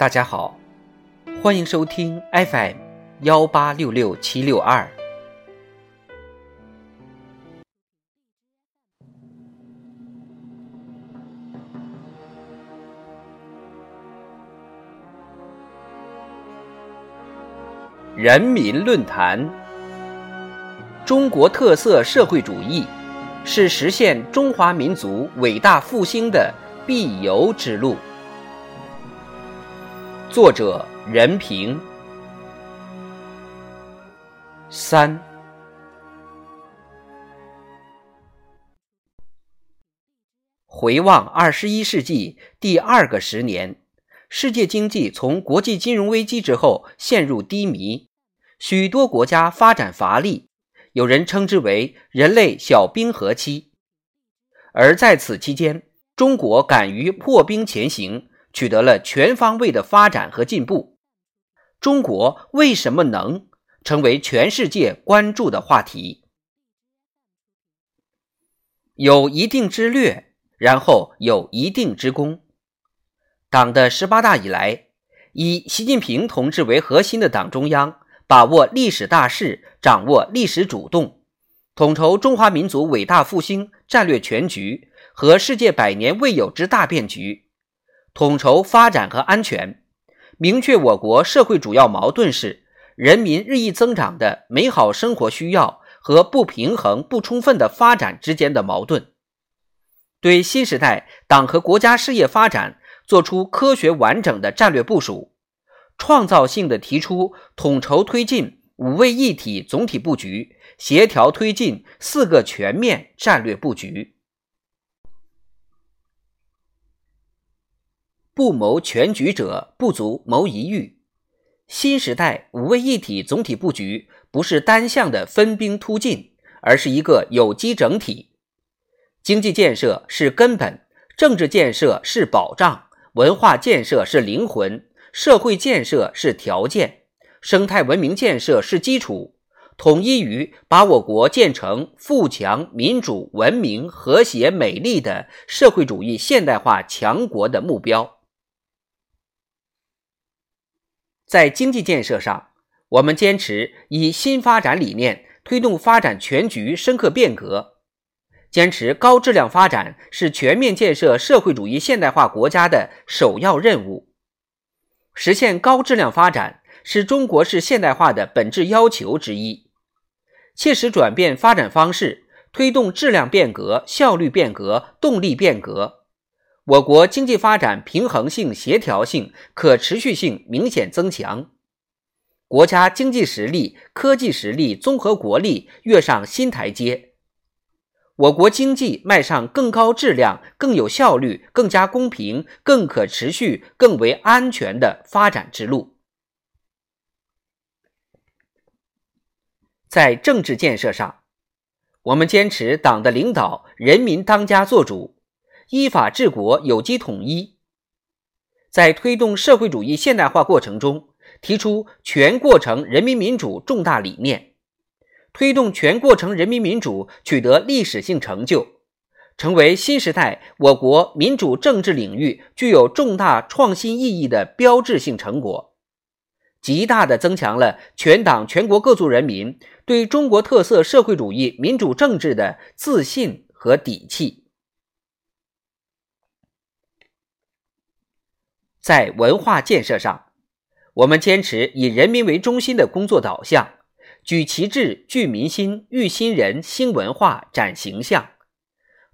大家好，欢迎收听 FM 幺八六六七六二。人民论坛：中国特色社会主义是实现中华民族伟大复兴的必由之路。作者：任平。三。回望二十一世纪第二个十年，世界经济从国际金融危机之后陷入低迷，许多国家发展乏力，有人称之为“人类小冰河期”。而在此期间，中国敢于破冰前行。取得了全方位的发展和进步，中国为什么能成为全世界关注的话题？有一定之略，然后有一定之功。党的十八大以来，以习近平同志为核心的党中央，把握历史大势，掌握历史主动，统筹中华民族伟大复兴战略全局和世界百年未有之大变局。统筹发展和安全，明确我国社会主要矛盾是人民日益增长的美好生活需要和不平衡不充分的发展之间的矛盾，对新时代党和国家事业发展作出科学完整的战略部署，创造性的提出统筹推进五位一体总体布局，协调推进四个全面战略布局。不谋全局者，不足谋一域。新时代五位一体总体布局不是单向的分兵突进，而是一个有机整体。经济建设是根本，政治建设是保障，文化建设是灵魂，社会建设是条件，生态文明建设是基础。统一于把我国建成富强、民主、文明、和谐、美丽的社会主义现代化强国的目标。在经济建设上，我们坚持以新发展理念推动发展全局深刻变革，坚持高质量发展是全面建设社会主义现代化国家的首要任务。实现高质量发展是中国式现代化的本质要求之一。切实转变发展方式，推动质量变革、效率变革、动力变革。我国经济发展平衡性、协调性、可持续性明显增强，国家经济实力、科技实力、综合国力跃上新台阶，我国经济迈上更高质量、更有效率、更加公平、更可持续、更为安全的发展之路。在政治建设上，我们坚持党的领导，人民当家作主。依法治国，有机统一，在推动社会主义现代化过程中，提出全过程人民民主重大理念，推动全过程人民民主取得历史性成就，成为新时代我国民主政治领域具有重大创新意义的标志性成果，极大地增强了全党全国各族人民对中国特色社会主义民主政治的自信和底气。在文化建设上，我们坚持以人民为中心的工作导向，举旗帜、聚民心、育新人、兴文化、展形象，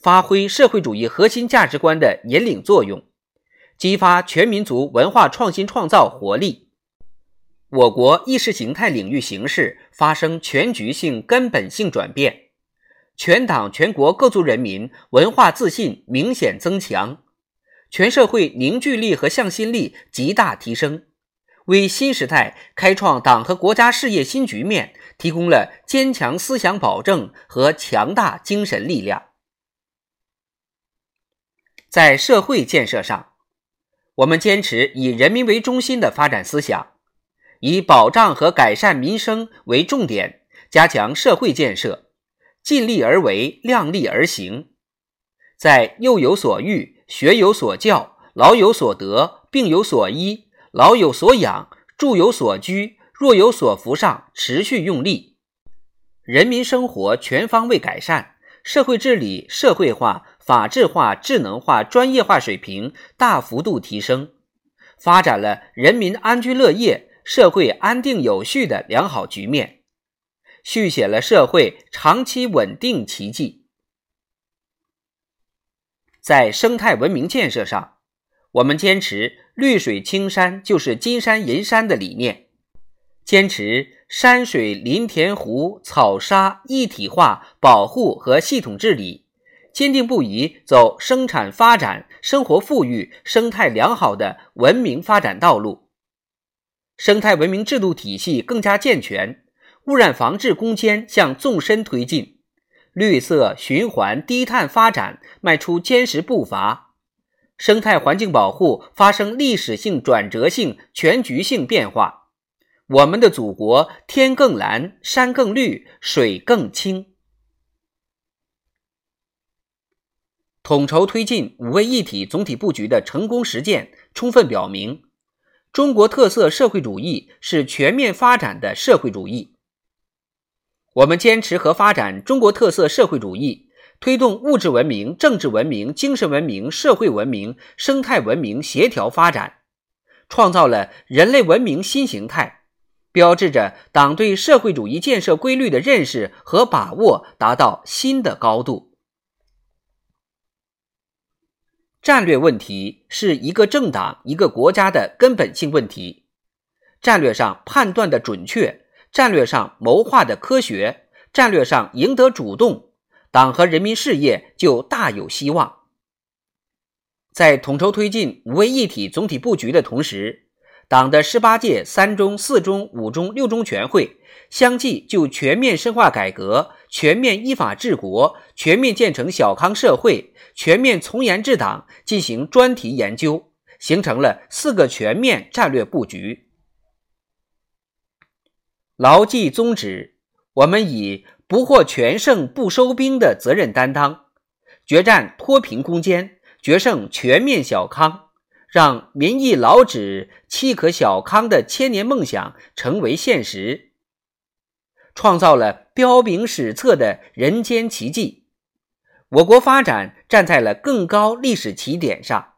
发挥社会主义核心价值观的引领作用，激发全民族文化创新创造活力。我国意识形态领域形势发生全局性、根本性转变，全党全国各族人民文化自信明显增强。全社会凝聚力和向心力极大提升，为新时代开创党和国家事业新局面提供了坚强思想保证和强大精神力量。在社会建设上，我们坚持以人民为中心的发展思想，以保障和改善民生为重点，加强社会建设，尽力而为，量力而行，在幼有所育。学有所教，老有所得，病有所医，老有所养，住有所居，若有所扶上，持续用力，人民生活全方位改善，社会治理社会化、法治化、智能化、专业化水平大幅度提升，发展了人民安居乐业、社会安定有序的良好局面，续写了社会长期稳定奇迹。在生态文明建设上，我们坚持“绿水青山就是金山银山”的理念，坚持山水林田湖草沙一体化保护和系统治理，坚定不移走生产发展、生活富裕、生态良好的文明发展道路。生态文明制度体系更加健全，污染防治攻坚向纵深推进。绿色循环、低碳发展迈出坚实步伐，生态环境保护发生历史性、转折性、全局性变化。我们的祖国天更蓝，山更绿，水更清。统筹推进五位一体总体布局的成功实践，充分表明，中国特色社会主义是全面发展的社会主义。我们坚持和发展中国特色社会主义，推动物质文明、政治文明、精神文明、社会文明、生态文明协调发展，创造了人类文明新形态，标志着党对社会主义建设规律的认识和把握达到新的高度。战略问题是一个政党、一个国家的根本性问题，战略上判断的准确。战略上谋划的科学，战略上赢得主动，党和人民事业就大有希望。在统筹推进五位一体总体布局的同时，党的十八届三中、四中、五中、六中全会相继就全面深化改革、全面依法治国、全面建成小康社会、全面从严治党进行专题研究，形成了四个全面战略布局。牢记宗旨，我们以不获全胜不收兵的责任担当，决战脱贫攻坚，决胜全面小康，让民意老指契可小康的千年梦想成为现实，创造了彪炳史册的人间奇迹。我国发展站在了更高历史起点上，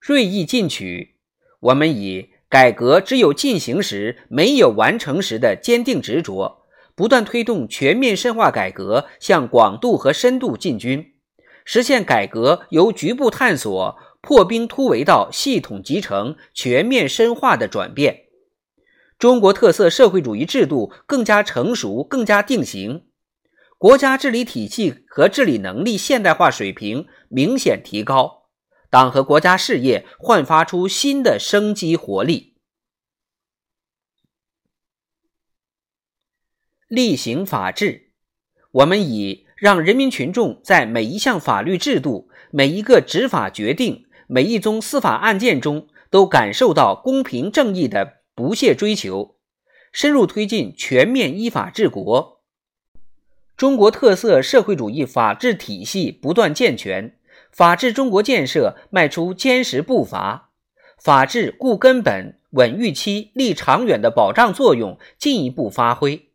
锐意进取。我们以改革只有进行时没有完成时的坚定执着，不断推动全面深化改革向广度和深度进军，实现改革由局部探索破冰突围到系统集成、全面深化的转变。中国特色社会主义制度更加成熟、更加定型，国家治理体系和治理能力现代化水平明显提高。党和国家事业焕发出新的生机活力，厉行法治。我们以让人民群众在每一项法律制度、每一个执法决定、每一宗司法案件中都感受到公平正义的不懈追求，深入推进全面依法治国。中国特色社会主义法治体系不断健全。法治中国建设迈出坚实步伐，法治固根本、稳预期、立长远的保障作用进一步发挥，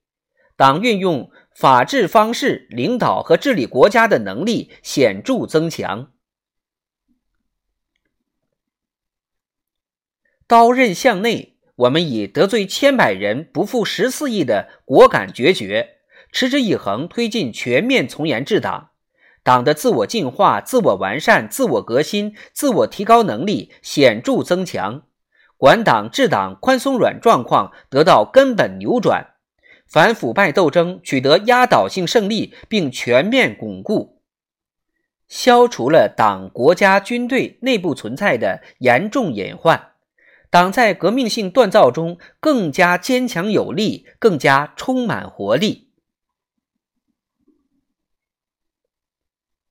党运用法治方式领导和治理国家的能力显著增强。刀刃向内，我们以得罪千百人不负十四亿的果敢决绝，持之以恒推进全面从严治党。党的自我进化、自我完善、自我革新、自我提高能力显著增强，管党治党宽松软状况得到根本扭转，反腐败斗争取得压倒性胜利并全面巩固，消除了党、国家、军队内部存在的严重隐患，党在革命性锻造中更加坚强有力，更加充满活力。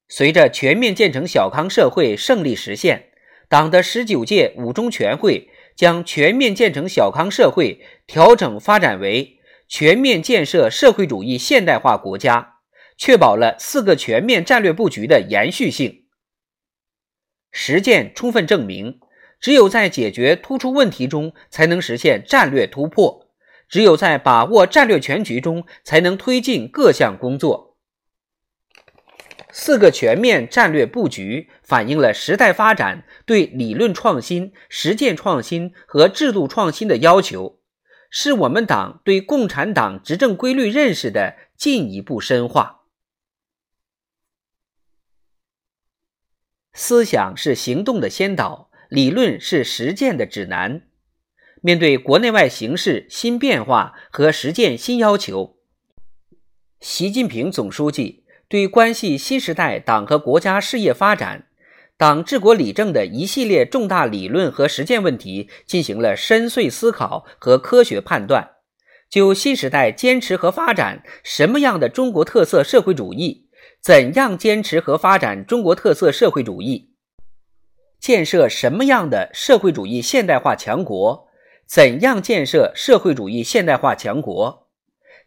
随着全面建成小康社会胜利实现，党的十九届五中全会将全面建成小康社会调整发展为全面建设社会主义现代化国家，确保了四个全面战略布局的延续性。实践充分证明，只有在解决突出问题中，才能实现战略突破；只有在把握战略全局中，才能推进各项工作。四个全面战略布局反映了时代发展对理论创新、实践创新和制度创新的要求，是我们党对共产党执政规律认识的进一步深化。思想是行动的先导，理论是实践的指南。面对国内外形势新变化和实践新要求，习近平总书记对关系新时代党和国家事业发展、党治国理政的一系列重大理论和实践问题进行了深邃思考和科学判断，就新时代坚持和发展什么样的中国特色社会主义。怎样坚持和发展中国特色社会主义？建设什么样的社会主义现代化强国？怎样建设社会主义现代化强国？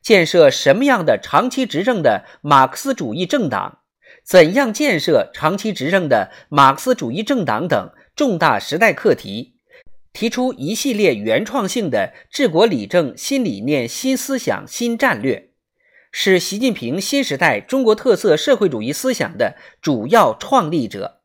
建设什么样的长期执政的马克思主义政党？怎样建设长期执政的马克思主义政党等重大时代课题，提出一系列原创性的治国理政新理念、新思想、新战略。是习近平新时代中国特色社会主义思想的主要创立者。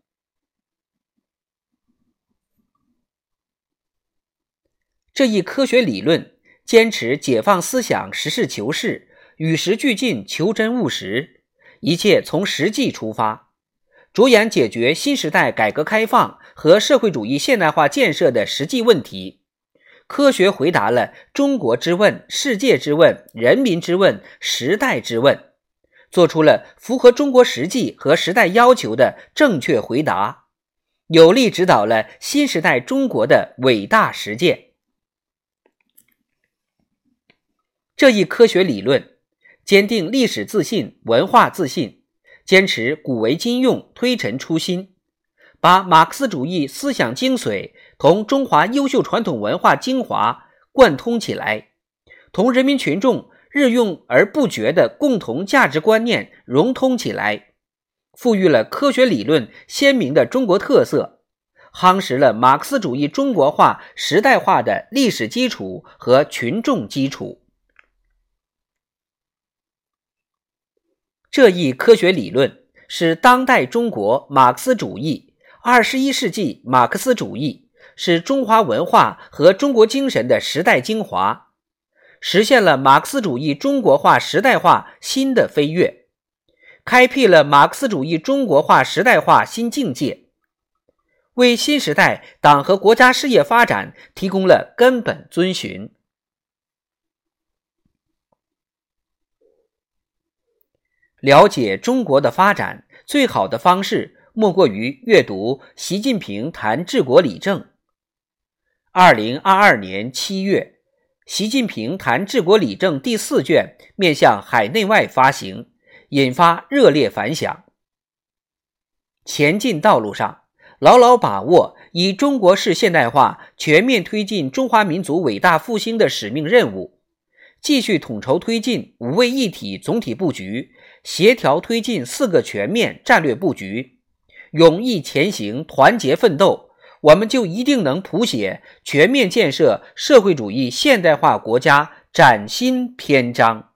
这一科学理论坚持解放思想、实事求是、与时俱进、求真务实，一切从实际出发，着眼解决新时代改革开放和社会主义现代化建设的实际问题。科学回答了中国之问、世界之问、人民之问、时代之问，做出了符合中国实际和时代要求的正确回答，有力指导了新时代中国的伟大实践。这一科学理论坚定历史自信、文化自信，坚持古为今用、推陈出新，把马克思主义思想精髓。同中华优秀传统文化精华贯通起来，同人民群众日用而不绝的共同价值观念融通起来，赋予了科学理论鲜明的中国特色，夯实了马克思主义中国化时代化的历史基础和群众基础。这一科学理论是当代中国马克思主义，二十一世纪马克思主义。是中华文化和中国精神的时代精华，实现了马克思主义中国化时代化新的飞跃，开辟了马克思主义中国化时代化新境界，为新时代党和国家事业发展提供了根本遵循。了解中国的发展最好的方式，莫过于阅读《习近平谈治国理政》。二零二二年七月，习近平谈治国理政第四卷面向海内外发行，引发热烈反响。前进道路上，牢牢把握以中国式现代化全面推进中华民族伟大复兴的使命任务，继续统筹推进五位一体总体布局，协调推进四个全面战略布局，勇毅前行，团结奋斗。我们就一定能谱写全面建设社会主义现代化国家崭新篇章。